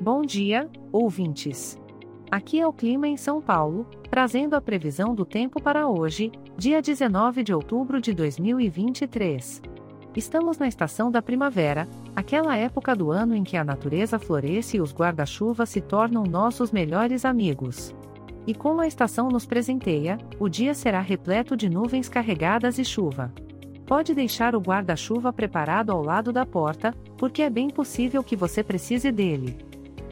Bom dia, ouvintes. Aqui é o clima em São Paulo, trazendo a previsão do tempo para hoje, dia 19 de outubro de 2023. Estamos na estação da primavera, aquela época do ano em que a natureza floresce e os guarda-chuvas se tornam nossos melhores amigos. E como a estação nos presenteia, o dia será repleto de nuvens carregadas e chuva. Pode deixar o guarda-chuva preparado ao lado da porta, porque é bem possível que você precise dele.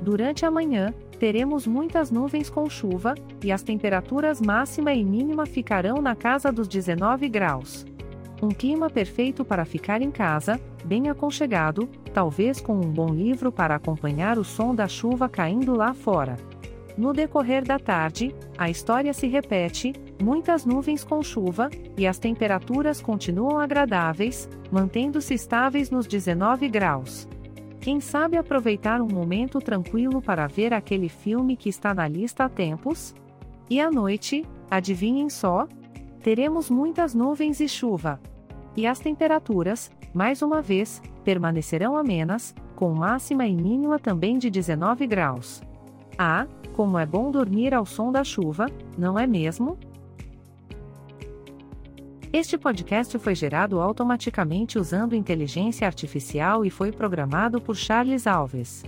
Durante a manhã, teremos muitas nuvens com chuva, e as temperaturas máxima e mínima ficarão na casa dos 19 graus. Um clima perfeito para ficar em casa, bem aconchegado, talvez com um bom livro para acompanhar o som da chuva caindo lá fora. No decorrer da tarde, a história se repete, muitas nuvens com chuva, e as temperaturas continuam agradáveis, mantendo-se estáveis nos 19 graus. Quem sabe aproveitar um momento tranquilo para ver aquele filme que está na lista há tempos? E à noite, adivinhem só? Teremos muitas nuvens e chuva. E as temperaturas, mais uma vez, permanecerão amenas, com máxima e mínima também de 19 graus. Ah, como é bom dormir ao som da chuva, não é mesmo? Este podcast foi gerado automaticamente usando inteligência artificial e foi programado por Charles Alves.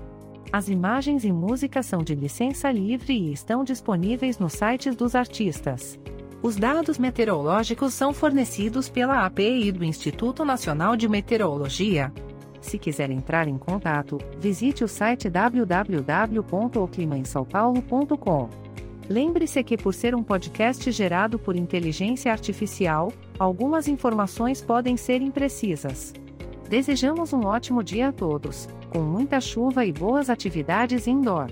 As imagens e músicas são de licença livre e estão disponíveis nos sites dos artistas. Os dados meteorológicos são fornecidos pela API do Instituto Nacional de Meteorologia, se quiser entrar em contato, visite o site www.oclimaemsaopaulo.com. Lembre-se que, por ser um podcast gerado por inteligência artificial, algumas informações podem ser imprecisas. Desejamos um ótimo dia a todos, com muita chuva e boas atividades indoor.